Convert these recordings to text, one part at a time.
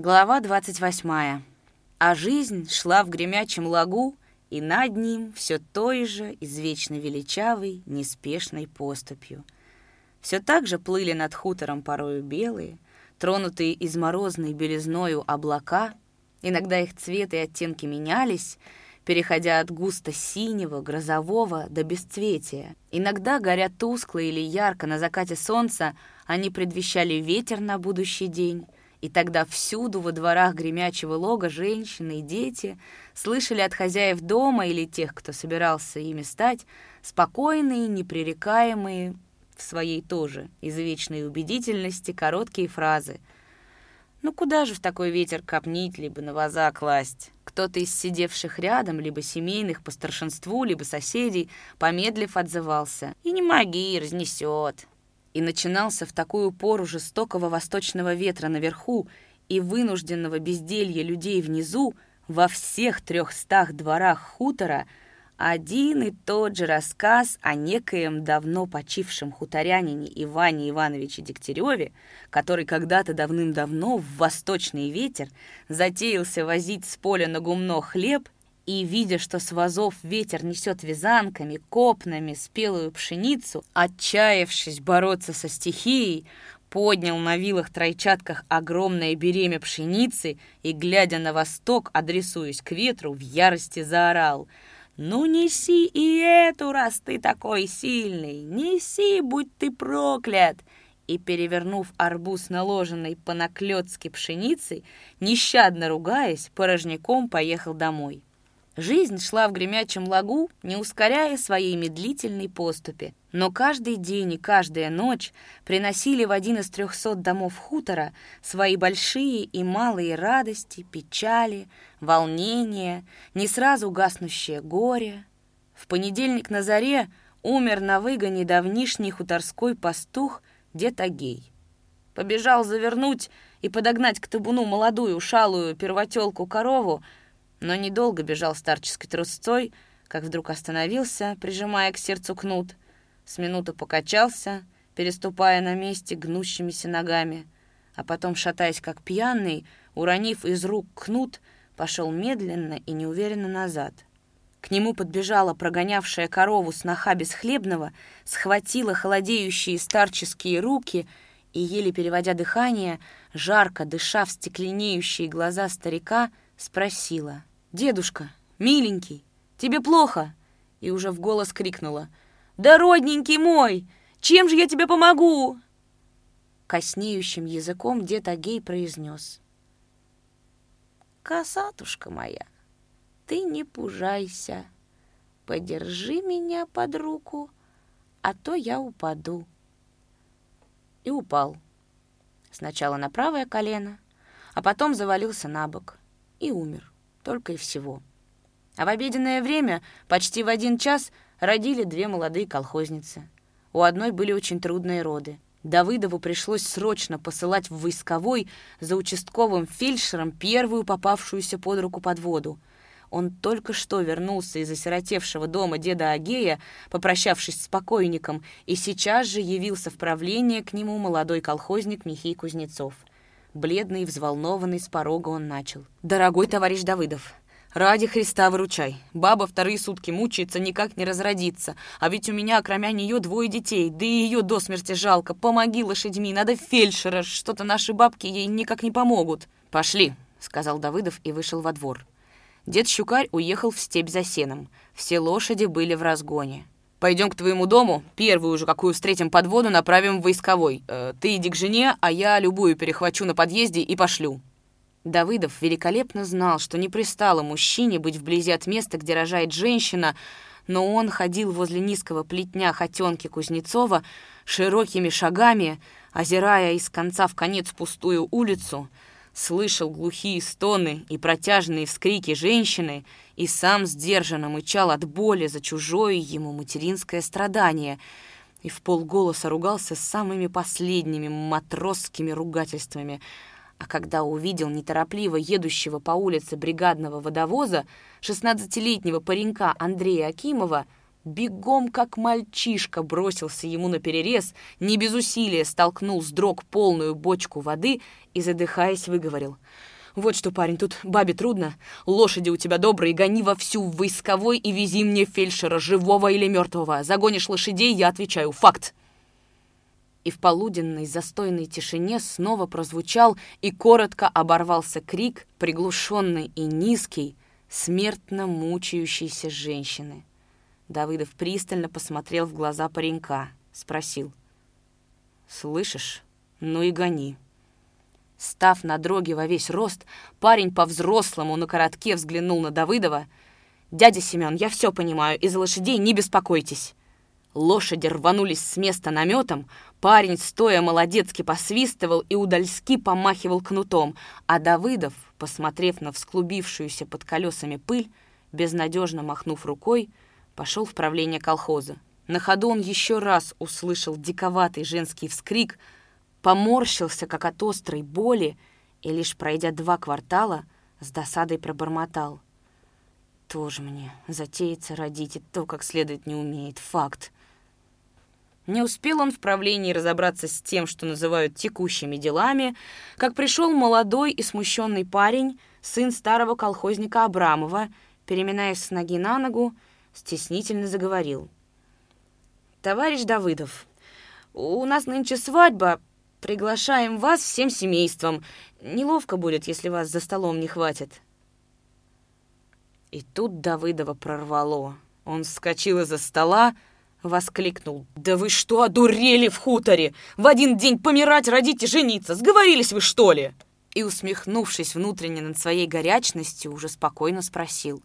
Глава 28. А жизнь шла в гремячем лагу, и над ним все той же извечно величавой, неспешной поступью. Все так же плыли над хутором порою белые, тронутые изморозной белизною облака, иногда их цвет и оттенки менялись, переходя от густо синего, грозового до бесцветия. Иногда, горя тускло или ярко на закате солнца, они предвещали ветер на будущий день, и тогда всюду во дворах гремячего лога женщины и дети слышали от хозяев дома или тех, кто собирался ими стать, спокойные, непререкаемые, в своей тоже извечной убедительности, короткие фразы. Ну куда же в такой ветер копнить, либо на ваза класть? Кто-то из сидевших рядом, либо семейных по старшинству, либо соседей, помедлив, отзывался. «И не моги, разнесет» и начинался в такую пору жестокого восточного ветра наверху и вынужденного безделья людей внизу, во всех трехстах дворах хутора один и тот же рассказ о некоем давно почившем хуторянине Иване Ивановиче Дегтяреве, который когда-то давным-давно в восточный ветер затеялся возить с поля на гумно хлеб и, видя, что с вазов ветер несет вязанками, копнами спелую пшеницу, отчаявшись бороться со стихией, поднял на вилах-тройчатках огромное беремя пшеницы и, глядя на восток, адресуясь к ветру, в ярости заорал «Ну неси и эту, раз ты такой сильный! Неси, будь ты проклят!» И, перевернув арбуз, наложенный по наклёцке пшеницей, нещадно ругаясь, порожняком поехал домой. Жизнь шла в гремячем лагу, не ускоряя своей медлительной поступи. Но каждый день и каждая ночь приносили в один из трехсот домов хутора свои большие и малые радости, печали, волнения, не сразу гаснущее горе. В понедельник на заре умер на выгоне давнишний хуторской пастух дед Агей. Побежал завернуть и подогнать к табуну молодую шалую первотелку корову, но недолго бежал старческой трусцой, как вдруг остановился, прижимая к сердцу кнут. С минуту покачался, переступая на месте гнущимися ногами, а потом, шатаясь как пьяный, уронив из рук кнут, пошел медленно и неуверенно назад. К нему подбежала прогонявшая корову сноха бесхлебного, схватила холодеющие старческие руки и, еле переводя дыхание, жарко дыша в стекленеющие глаза старика, спросила — «Дедушка, миленький, тебе плохо?» И уже в голос крикнула. «Да, родненький мой, чем же я тебе помогу?» Коснеющим языком дед Агей произнес. «Косатушка моя, ты не пужайся, подержи меня под руку, а то я упаду». И упал. Сначала на правое колено, а потом завалился на бок и умер. Только и всего. А в обеденное время, почти в один час, родили две молодые колхозницы. У одной были очень трудные роды. Давыдову пришлось срочно посылать в войсковой за участковым фельдшером первую попавшуюся под руку подводу. Он только что вернулся из осиротевшего дома деда Агея, попрощавшись с покойником, и сейчас же явился в правление к нему молодой колхозник Михей Кузнецов. Бледный и взволнованный с порога он начал. «Дорогой товарищ Давыдов, ради Христа выручай. Баба вторые сутки мучается, никак не разродится. А ведь у меня, кроме нее, двое детей, да и ее до смерти жалко. Помоги лошадьми, надо фельдшера, что-то наши бабки ей никак не помогут». «Пошли», — сказал Давыдов и вышел во двор. Дед Щукарь уехал в степь за сеном. Все лошади были в разгоне. Пойдем к твоему дому, первую же, какую встретим подводу, направим в войсковой. Э, ты иди к жене, а я любую перехвачу на подъезде и пошлю». Давыдов великолепно знал, что не пристало мужчине быть вблизи от места, где рожает женщина, но он ходил возле низкого плетня хотенки Кузнецова широкими шагами, озирая из конца в конец пустую улицу, слышал глухие стоны и протяжные вскрики женщины и сам сдержанно мычал от боли за чужое ему материнское страдание и в полголоса ругался самыми последними матросскими ругательствами. А когда увидел неторопливо едущего по улице бригадного водовоза, шестнадцатилетнего паренька Андрея Акимова, бегом, как мальчишка, бросился ему на перерез, не без усилия столкнул с дрог полную бочку воды и, задыхаясь, выговорил. «Вот что, парень, тут бабе трудно. Лошади у тебя добрые, гони вовсю в войсковой и вези мне фельдшера, живого или мертвого. Загонишь лошадей, я отвечаю. Факт!» И в полуденной застойной тишине снова прозвучал и коротко оборвался крик, приглушенный и низкий, смертно мучающейся женщины. Давыдов пристально посмотрел в глаза паренька, спросил. «Слышишь? Ну и гони». Став на дроге во весь рост, парень по-взрослому на коротке взглянул на Давыдова. «Дядя Семен, я все понимаю, из лошадей не беспокойтесь». Лошади рванулись с места наметом, парень стоя молодецки посвистывал и удальски помахивал кнутом, а Давыдов, посмотрев на всклубившуюся под колесами пыль, безнадежно махнув рукой, пошел в правление колхоза. На ходу он еще раз услышал диковатый женский вскрик, поморщился, как от острой боли, и лишь пройдя два квартала, с досадой пробормотал. «Тоже мне затеется родить, и то, как следует, не умеет. Факт». Не успел он в правлении разобраться с тем, что называют текущими делами, как пришел молодой и смущенный парень, сын старого колхозника Абрамова, переминаясь с ноги на ногу, стеснительно заговорил. «Товарищ Давыдов, у нас нынче свадьба. Приглашаем вас всем семейством. Неловко будет, если вас за столом не хватит». И тут Давыдова прорвало. Он вскочил из-за стола, воскликнул. «Да вы что, одурели в хуторе? В один день помирать, родить и жениться! Сговорились вы, что ли?» И, усмехнувшись внутренне над своей горячностью, уже спокойно спросил.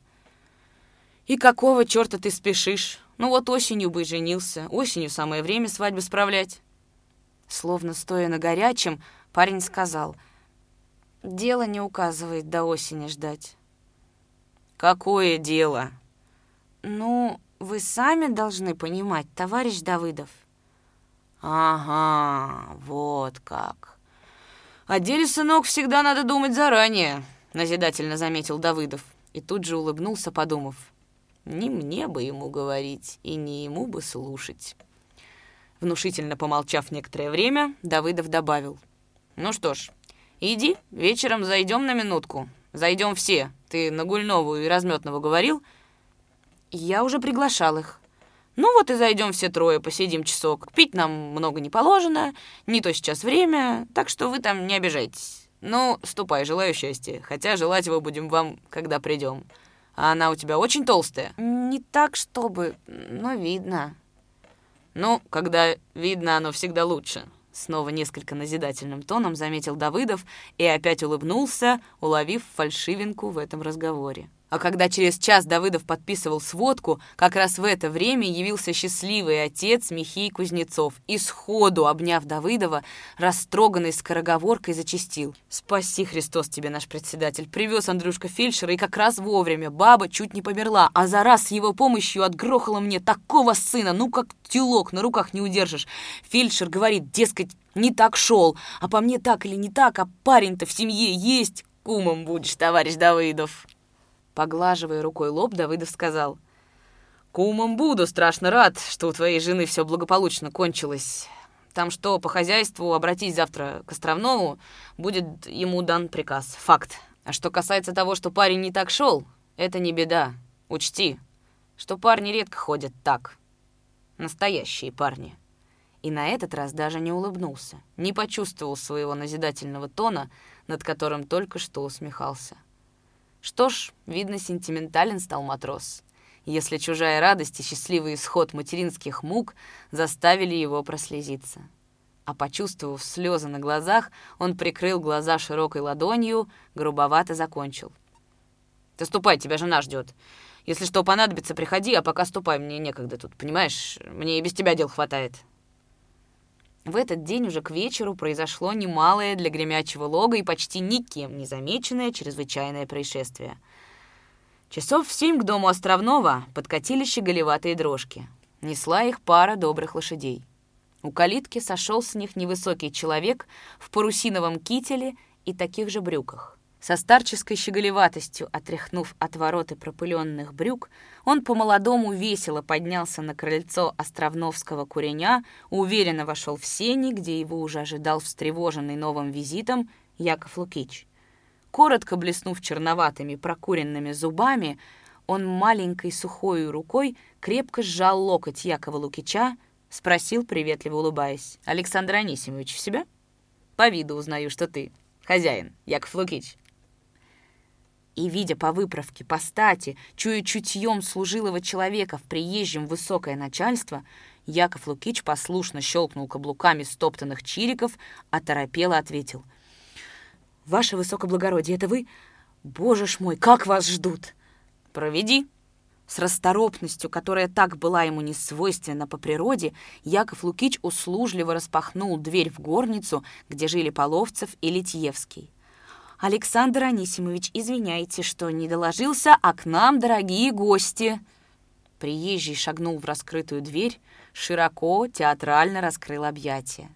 «И какого черта ты спешишь? Ну вот осенью бы и женился. Осенью самое время свадьбы справлять». Словно стоя на горячем, парень сказал. «Дело не указывает до осени ждать». «Какое дело?» «Ну, вы сами должны понимать, товарищ Давыдов». «Ага, вот как. О деле, сынок, всегда надо думать заранее», — назидательно заметил Давыдов. И тут же улыбнулся, подумав. Не мне бы ему говорить, и не ему бы слушать. Внушительно помолчав некоторое время, Давыдов добавил. «Ну что ж, иди, вечером зайдем на минутку. Зайдем все. Ты на Гульнову и Разметного говорил?» «Я уже приглашал их». «Ну вот и зайдем все трое, посидим часок. Пить нам много не положено, не то сейчас время, так что вы там не обижайтесь. Ну, ступай, желаю счастья, хотя желать его будем вам, когда придем». А она у тебя очень толстая? Не так, чтобы, но видно. Ну, когда видно, оно всегда лучше. Снова несколько назидательным тоном заметил Давыдов и опять улыбнулся, уловив фальшивинку в этом разговоре. А когда через час Давыдов подписывал сводку, как раз в это время явился счастливый отец Михей Кузнецов и сходу, обняв Давыдова, растроганный скороговоркой зачастил. «Спаси, Христос, тебе, наш председатель! Привез Андрюшка фельдшера, и как раз вовремя. Баба чуть не померла, а за раз с его помощью отгрохала мне такого сына, ну как тюлок, на руках не удержишь. Фельдшер говорит, дескать, не так шел, а по мне так или не так, а парень-то в семье есть, кумом будешь, товарищ Давыдов». Поглаживая рукой лоб, Давыдов сказал. «Кумом буду, страшно рад, что у твоей жены все благополучно кончилось. Там что, по хозяйству обратись завтра к Островному, будет ему дан приказ. Факт. А что касается того, что парень не так шел, это не беда. Учти, что парни редко ходят так. Настоящие парни». И на этот раз даже не улыбнулся, не почувствовал своего назидательного тона, над которым только что усмехался. Что ж, видно, сентиментален стал матрос, если чужая радость и счастливый исход материнских мук заставили его прослезиться. А почувствовав слезы на глазах, он прикрыл глаза широкой ладонью, грубовато закончил. «Ты ступай, тебя жена ждет. Если что понадобится, приходи, а пока ступай, мне некогда тут, понимаешь? Мне и без тебя дел хватает». В этот день уже к вечеру произошло немалое для гремячего лога и почти никем не замеченное чрезвычайное происшествие. Часов в семь к дому Островного подкатили щеголеватые дрожки. Несла их пара добрых лошадей. У калитки сошел с них невысокий человек в парусиновом кителе и таких же брюках. Со старческой щеголеватостью, отряхнув от вороты пропыленных брюк, он по-молодому весело поднялся на крыльцо островновского куреня, уверенно вошел в сени, где его уже ожидал встревоженный новым визитом Яков Лукич. Коротко блеснув черноватыми прокуренными зубами, он маленькой сухой рукой крепко сжал локоть Якова Лукича, спросил, приветливо улыбаясь. «Александр Анисимович в себя?» «По виду узнаю, что ты. Хозяин, Яков Лукич». И, видя по выправке, по стати, чуя чутьем служилого человека в приезжем высокое начальство, Яков Лукич послушно щелкнул каблуками стоптанных чириков, а торопело ответил. «Ваше высокоблагородие, это вы? Боже ж мой, как вас ждут!» «Проведи!» С расторопностью, которая так была ему не свойственна по природе, Яков Лукич услужливо распахнул дверь в горницу, где жили Половцев и Литьевский. «Александр Анисимович, извиняйте, что не доложился, а к нам дорогие гости!» Приезжий шагнул в раскрытую дверь, широко, театрально раскрыл объятия.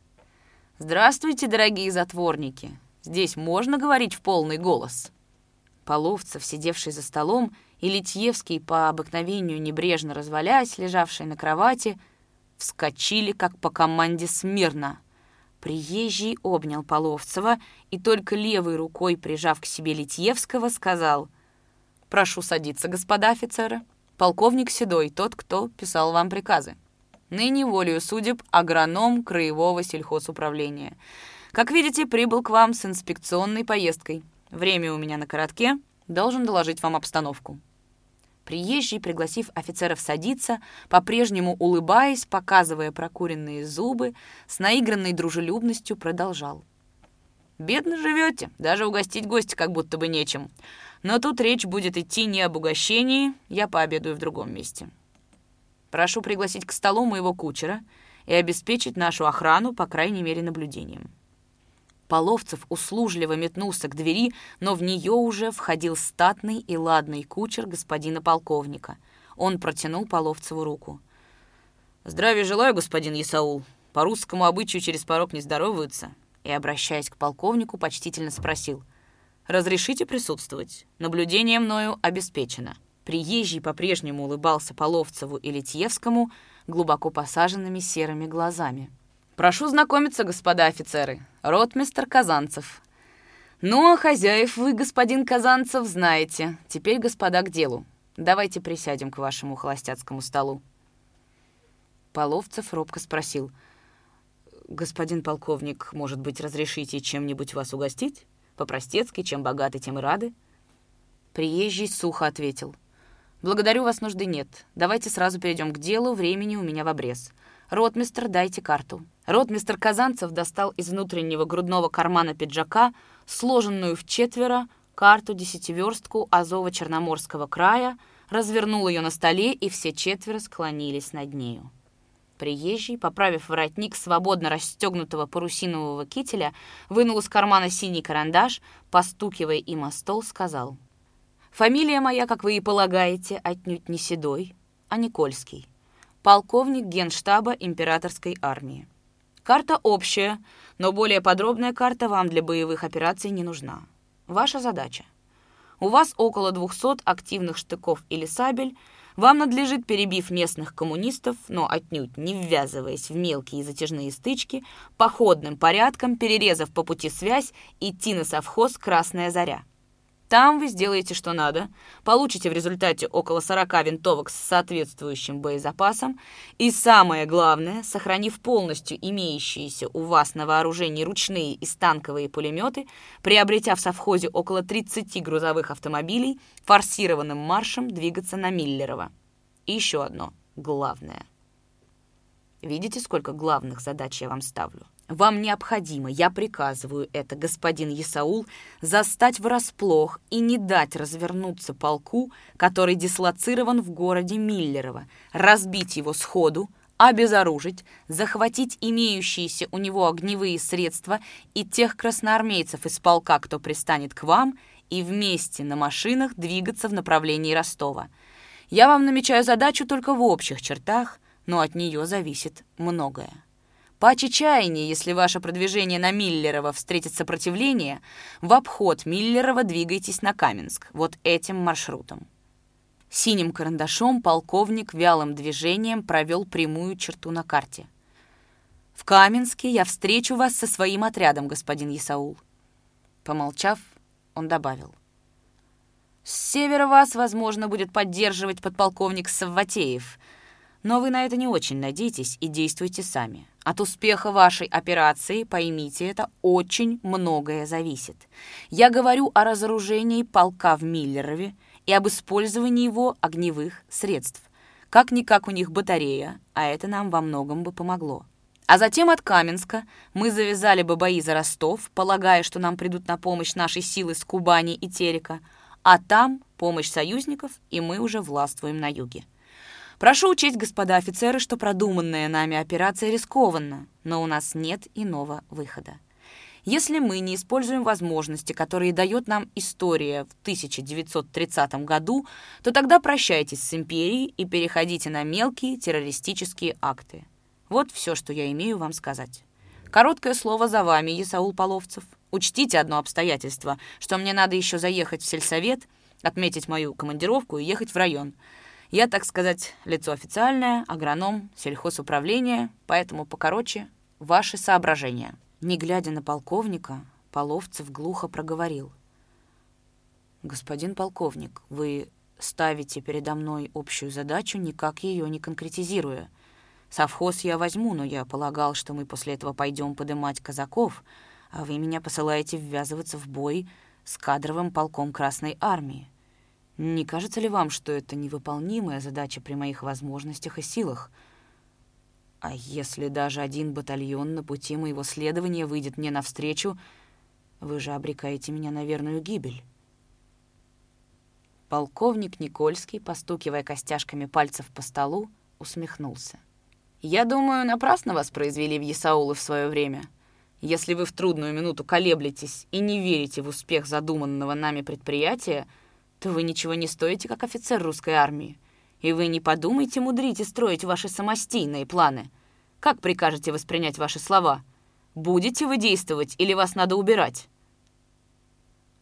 «Здравствуйте, дорогие затворники! Здесь можно говорить в полный голос?» Половцев, сидевший за столом, и Литьевский, по обыкновению небрежно развалясь, лежавший на кровати, вскочили, как по команде смирно. Приезжий обнял Половцева и только левой рукой, прижав к себе Литьевского, сказал «Прошу садиться, господа офицеры. Полковник Седой, тот, кто писал вам приказы. Ныне волею судеб агроном Краевого сельхозуправления. Как видите, прибыл к вам с инспекционной поездкой. Время у меня на коротке, должен доложить вам обстановку». Приезжий, пригласив офицеров садиться, по-прежнему улыбаясь, показывая прокуренные зубы, с наигранной дружелюбностью продолжал. «Бедно живете, даже угостить гостя как будто бы нечем. Но тут речь будет идти не об угощении, я пообедаю в другом месте. Прошу пригласить к столу моего кучера и обеспечить нашу охрану, по крайней мере, наблюдением». Половцев услужливо метнулся к двери, но в нее уже входил статный и ладный кучер господина полковника. Он протянул Половцеву руку. «Здравия желаю, господин Исаул. По русскому обычаю через порог не здороваются». И, обращаясь к полковнику, почтительно спросил. «Разрешите присутствовать? Наблюдение мною обеспечено». Приезжий по-прежнему улыбался Половцеву и Литьевскому глубоко посаженными серыми глазами. «Прошу знакомиться, господа офицеры. Ротмистер Казанцев». «Ну, а хозяев вы, господин Казанцев, знаете. Теперь, господа, к делу. Давайте присядем к вашему холостяцкому столу». Половцев робко спросил. «Господин полковник, может быть, разрешите чем-нибудь вас угостить? По-простецки, чем богаты, тем и рады?» Приезжий сухо ответил. «Благодарю вас, нужды нет. Давайте сразу перейдем к делу, времени у меня в обрез. Ротмистр, дайте карту». Ротмистр Казанцев достал из внутреннего грудного кармана пиджака сложенную в четверо карту-десятиверстку Азово-Черноморского края, развернул ее на столе, и все четверо склонились над нею. Приезжий, поправив воротник свободно расстегнутого парусинового кителя, вынул из кармана синий карандаш, постукивая им о стол, сказал. «Фамилия моя, как вы и полагаете, отнюдь не Седой, а Никольский. Полковник генштаба императорской армии. Карта общая, но более подробная карта вам для боевых операций не нужна. Ваша задача. У вас около 200 активных штыков или сабель. Вам надлежит, перебив местных коммунистов, но отнюдь не ввязываясь в мелкие затяжные стычки, походным порядком, перерезав по пути связь, идти на совхоз «Красная заря». Там вы сделаете, что надо, получите в результате около 40 винтовок с соответствующим боезапасом и, самое главное, сохранив полностью имеющиеся у вас на вооружении ручные и станковые пулеметы, приобретя в совхозе около 30 грузовых автомобилей, форсированным маршем двигаться на Миллерово. И еще одно, главное. Видите, сколько главных задач я вам ставлю? Вам необходимо, я приказываю это, господин Исаул, застать врасплох и не дать развернуться полку, который дислоцирован в городе Миллерово, разбить его сходу, обезоружить, захватить имеющиеся у него огневые средства и тех красноармейцев из полка, кто пристанет к вам, и вместе на машинах двигаться в направлении Ростова. Я вам намечаю задачу только в общих чертах, но от нее зависит многое. Паче чаяния, если ваше продвижение на Миллерово встретит сопротивление, в обход Миллерова двигайтесь на Каменск, вот этим маршрутом. Синим карандашом полковник вялым движением провел прямую черту на карте. «В Каменске я встречу вас со своим отрядом, господин Исаул». Помолчав, он добавил. «С севера вас, возможно, будет поддерживать подполковник Савватеев, но вы на это не очень надейтесь и действуйте сами. От успеха вашей операции, поймите это, очень многое зависит. Я говорю о разоружении полка в Миллерове, и об использовании его огневых средств. Как-никак у них батарея, а это нам во многом бы помогло. А затем от Каменска мы завязали бы бои за Ростов, полагая, что нам придут на помощь наши силы с Кубани и Терека, а там помощь союзников, и мы уже властвуем на юге. Прошу учесть, господа офицеры, что продуманная нами операция рискованна, но у нас нет иного выхода. Если мы не используем возможности, которые дает нам история в 1930 году, то тогда прощайтесь с империей и переходите на мелкие террористические акты. Вот все, что я имею вам сказать. Короткое слово за вами, Исаул Половцев. Учтите одно обстоятельство, что мне надо еще заехать в сельсовет, отметить мою командировку и ехать в район. Я, так сказать, лицо официальное, агроном, сельхозуправление, поэтому покороче ваши соображения. Не глядя на полковника, Половцев глухо проговорил. «Господин полковник, вы ставите передо мной общую задачу, никак ее не конкретизируя. Совхоз я возьму, но я полагал, что мы после этого пойдем подымать казаков, а вы меня посылаете ввязываться в бой с кадровым полком Красной Армии. Не кажется ли вам, что это невыполнимая задача при моих возможностях и силах?» А если даже один батальон на пути моего следования выйдет мне навстречу, вы же обрекаете меня на верную гибель. Полковник Никольский, постукивая костяшками пальцев по столу, усмехнулся. «Я думаю, напрасно вас произвели в Есаулы в свое время. Если вы в трудную минуту колеблетесь и не верите в успех задуманного нами предприятия, то вы ничего не стоите, как офицер русской армии. И вы не подумайте мудрить и строить ваши самостийные планы. Как прикажете воспринять ваши слова? Будете вы действовать или вас надо убирать?»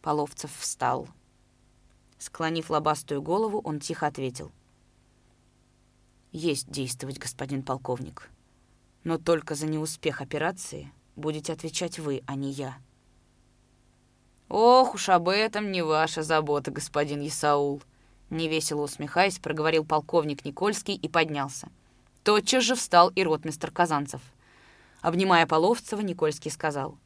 Половцев встал. Склонив лобастую голову, он тихо ответил. «Есть действовать, господин полковник. Но только за неуспех операции будете отвечать вы, а не я». «Ох уж об этом не ваша забота, господин Исаул», Невесело усмехаясь, проговорил полковник Никольский и поднялся. Тотчас же встал и ротмистр Казанцев. Обнимая Половцева, Никольский сказал.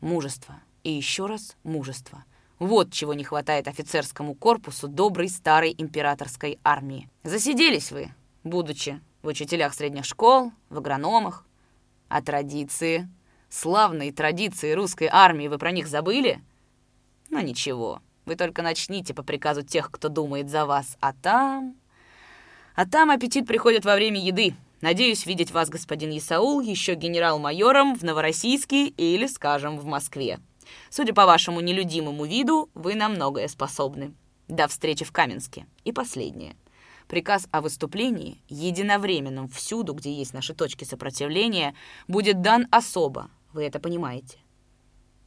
«Мужество. И еще раз мужество. Вот чего не хватает офицерскому корпусу доброй старой императорской армии. Засиделись вы, будучи в учителях средних школ, в агрономах. А традиции, славные традиции русской армии, вы про них забыли? Ну ничего, вы только начните по приказу тех, кто думает за вас. А там... А там аппетит приходит во время еды. Надеюсь видеть вас, господин Исаул, еще генерал-майором в Новороссийске или, скажем, в Москве. Судя по вашему нелюдимому виду, вы на многое способны. До встречи в Каменске. И последнее. Приказ о выступлении, единовременном всюду, где есть наши точки сопротивления, будет дан особо. Вы это понимаете.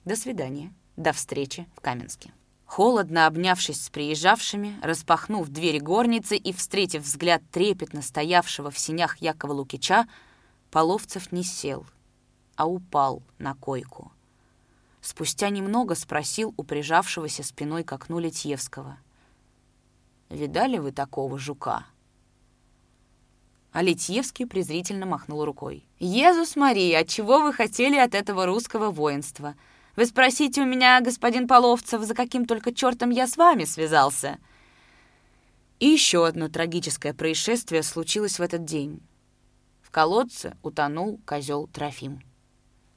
До свидания. До встречи в Каменске. Холодно обнявшись с приезжавшими, распахнув двери горницы и встретив взгляд трепетно стоявшего в синях Якова Лукича, Половцев не сел, а упал на койку. Спустя немного спросил у прижавшегося спиной к окну Литьевского. «Видали вы такого жука?» А Литьевский презрительно махнул рукой. «Езус Мария, чего вы хотели от этого русского воинства?» Вы спросите у меня, господин Половцев, за каким только чертом я с вами связался?» И еще одно трагическое происшествие случилось в этот день. В колодце утонул козел Трофим.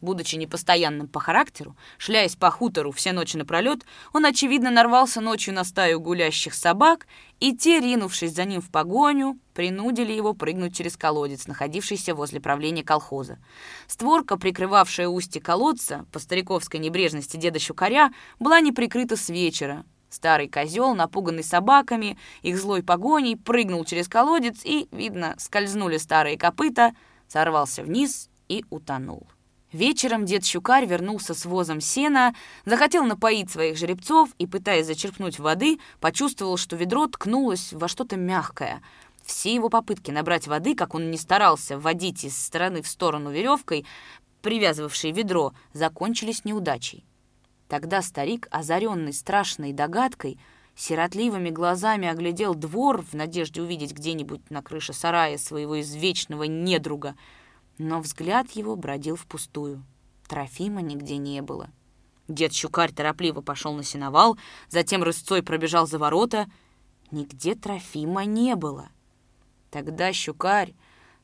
Будучи непостоянным по характеру, шляясь по хутору все ночи напролет, он, очевидно, нарвался ночью на стаю гулящих собак, и те, ринувшись за ним в погоню, принудили его прыгнуть через колодец, находившийся возле правления колхоза. Створка, прикрывавшая устье колодца, по стариковской небрежности деда Щукаря, была не прикрыта с вечера. Старый козел, напуганный собаками, их злой погоней, прыгнул через колодец и, видно, скользнули старые копыта, сорвался вниз и утонул. Вечером дед Щукарь вернулся с возом сена, захотел напоить своих жеребцов и, пытаясь зачерпнуть воды, почувствовал, что ведро ткнулось во что-то мягкое. Все его попытки набрать воды, как он не старался вводить из стороны в сторону веревкой, привязывавшей ведро, закончились неудачей. Тогда старик, озаренный страшной догадкой, сиротливыми глазами оглядел двор в надежде увидеть где-нибудь на крыше сарая своего извечного недруга — но взгляд его бродил впустую. Трофима нигде не было. Дед Щукарь торопливо пошел на сеновал, затем рысцой пробежал за ворота. Нигде Трофима не было. Тогда Щукарь,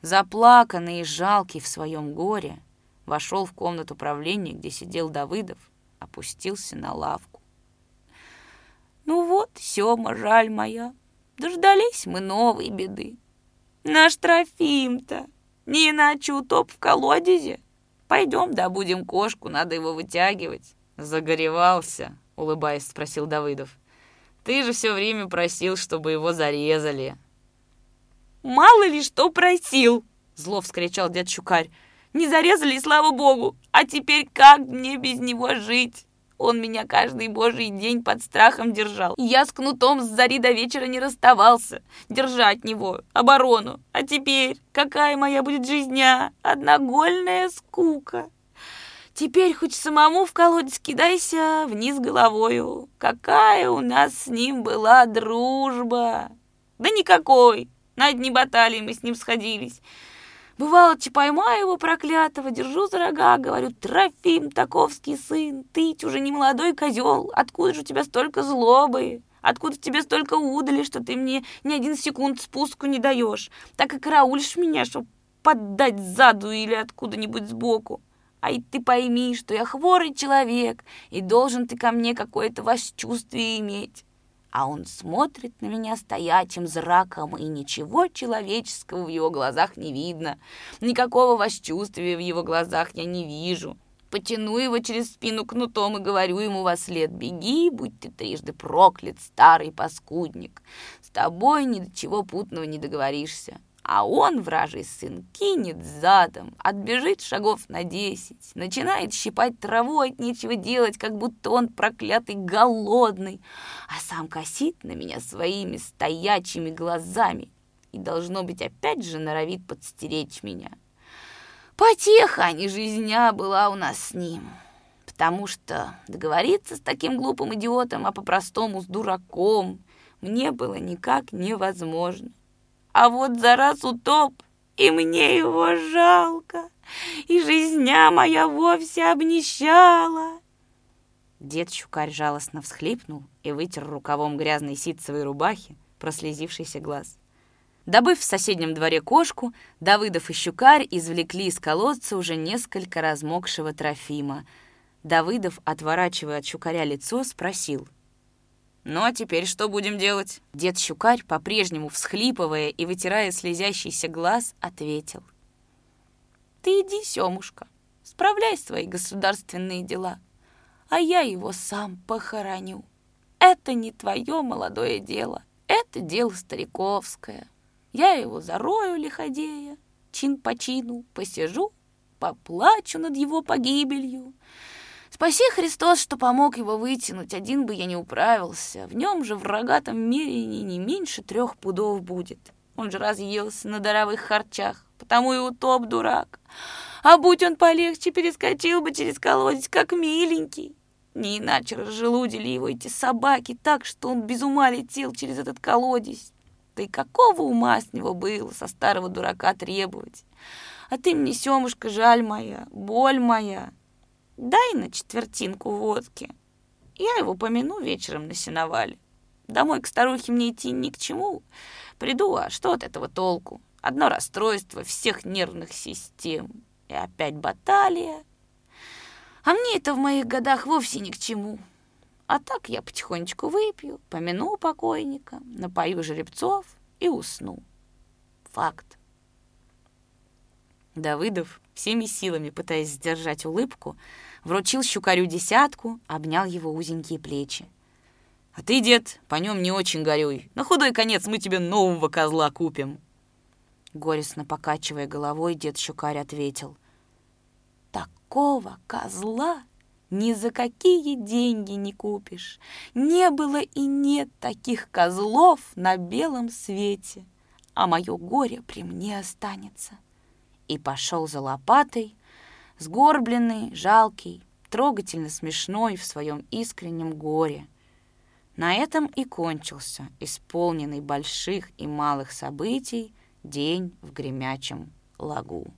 заплаканный и жалкий в своем горе, вошел в комнату правления, где сидел Давыдов, опустился на лавку. «Ну вот, Сёма, жаль моя, дождались мы новой беды. Наш Трофим-то не иначе утоп в колодезе. Пойдем добудем кошку, надо его вытягивать. Загоревался, улыбаясь, спросил Давыдов. Ты же все время просил, чтобы его зарезали. Мало ли что просил, зло вскричал дед Щукарь. Не зарезали, слава богу. А теперь как мне без него жить? Он меня каждый божий день под страхом держал. Я с кнутом с зари до вечера не расставался. Держать него, оборону. А теперь какая моя будет жизня? Одногольная скука. Теперь хоть самому в колодец кидайся вниз головою. Какая у нас с ним была дружба! Да никакой! На одни баталии мы с ним сходились. Бывало, поймаю его проклятого, держу за рога, говорю, Трофим, таковский сын, ты уже не молодой козел, откуда же у тебя столько злобы? Откуда тебе столько удали, что ты мне ни один секунд спуску не даешь? Так и караулишь меня, чтоб поддать сзаду или откуда-нибудь сбоку. А и ты пойми, что я хворый человек, и должен ты ко мне какое-то восчувствие иметь а он смотрит на меня стоячим зраком, и ничего человеческого в его глазах не видно. Никакого восчувствия в его глазах я не вижу. Потяну его через спину кнутом и говорю ему во след, «Беги, будь ты трижды проклят, старый паскудник! С тобой ни до чего путного не договоришься а он, вражий сын, кинет задом, отбежит шагов на десять, начинает щипать траву от нечего делать, как будто он проклятый голодный, а сам косит на меня своими стоячими глазами и, должно быть, опять же норовит подстеречь меня. Потеха, а не жизня была у нас с ним, потому что договориться с таким глупым идиотом, а по-простому с дураком, мне было никак невозможно. А вот за раз утоп, и мне его жалко, и жизня моя вовсе обнищала. Дед Щукарь жалостно всхлипнул и вытер рукавом грязной ситцевой рубахи прослезившийся глаз. Добыв в соседнем дворе кошку, Давыдов и Щукарь извлекли из колодца уже несколько размокшего Трофима. Давыдов, отворачивая от Щукаря лицо, спросил — «Ну а теперь что будем делать?» Дед Щукарь, по-прежнему всхлипывая и вытирая слезящийся глаз, ответил. «Ты иди, Семушка, справляй свои государственные дела, а я его сам похороню. Это не твое молодое дело, это дело стариковское. Я его зарою лиходея, чин по чину посижу, поплачу над его погибелью». Спаси Христос, что помог его вытянуть, один бы я не управился. В нем же в рогатом мерении не меньше трех пудов будет. Он же разъелся на даровых харчах, потому и утоп дурак. А будь он полегче, перескочил бы через колодец, как миленький. Не иначе разжелудили его эти собаки так, что он без ума летел через этот колодец. Да и какого ума с него было со старого дурака требовать? А ты мне, Семушка, жаль моя, боль моя. Дай на четвертинку водки. Я его помяну вечером на сеновале. Домой к старухе мне идти ни к чему. Приду, а что от этого толку? Одно расстройство всех нервных систем. И опять баталия. А мне это в моих годах вовсе ни к чему. А так я потихонечку выпью, помяну покойника, напою жеребцов и усну. Факт. Давыдов, всеми силами пытаясь сдержать улыбку, вручил щукарю десятку, обнял его узенькие плечи. «А ты, дед, по нем не очень горюй. На худой конец мы тебе нового козла купим». Горестно покачивая головой, дед Щукарь ответил. такого козла ни за какие деньги не купишь. Не было и нет таких козлов на белом свете, а мое горе при мне останется. И пошел за лопатой, сгорбленный, жалкий, трогательно смешной в своем искреннем горе. На этом и кончился исполненный больших и малых событий день в гремячем лагу.